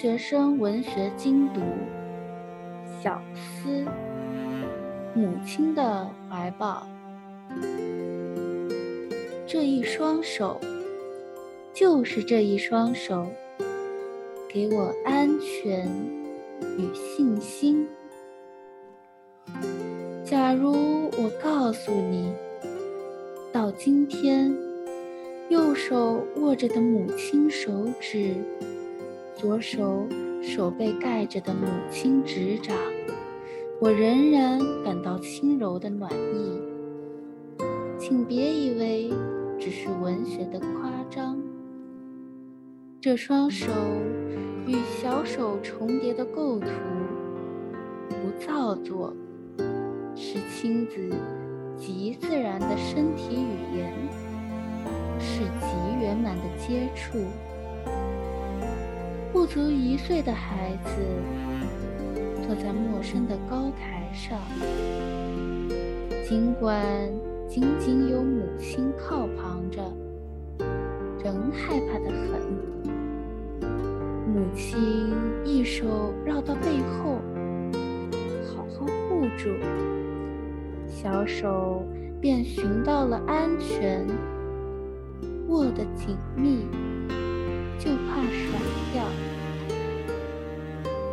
学生文学精读，小思，母亲的怀抱。这一双手，就是这一双手，给我安全与信心。假如我告诉你，到今天，右手握着的母亲手指，左手手背盖着的母亲指掌，我仍然感到轻柔的暖意。请别以为只是文学的夸张，这双手与小手重叠的构图，不造作。是亲子极自然的身体语言，是极圆满的接触。不足一岁的孩子坐在陌生的高台上，尽管仅仅有母亲靠旁着，仍害怕得很。母亲一手绕到背后，好好护住。小手便寻到了安全，握得紧密，就怕甩掉。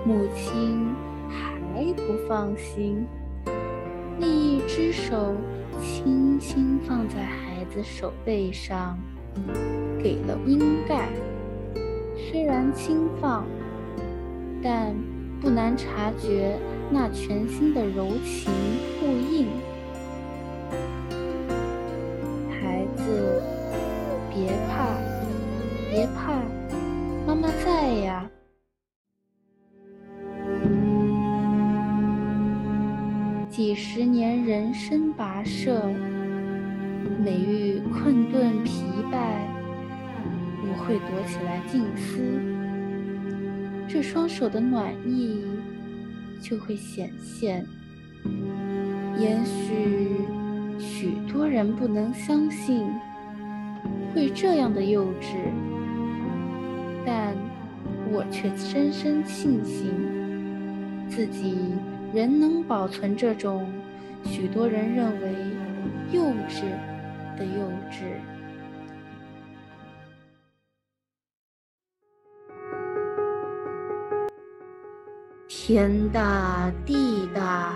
母亲还不放心，另一只手轻轻放在孩子手背上，给了温盖。虽然轻放，但不难察觉那全新的柔情呼应。妈在呀。几十年人生跋涉，每遇困顿疲惫，我会躲起来静思，这双手的暖意就会显现。也许许多人不能相信。会这样的幼稚，但我却深深庆幸，自己仍能保存这种许多人认为幼稚的幼稚。天大地大，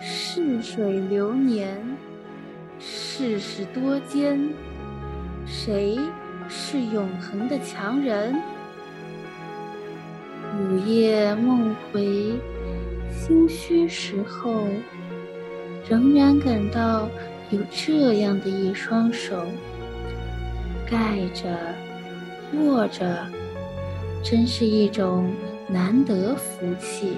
逝水流年，世事多艰。谁是永恒的强人？午夜梦回，心虚时候，仍然感到有这样的一双手，盖着、握着，真是一种难得福气。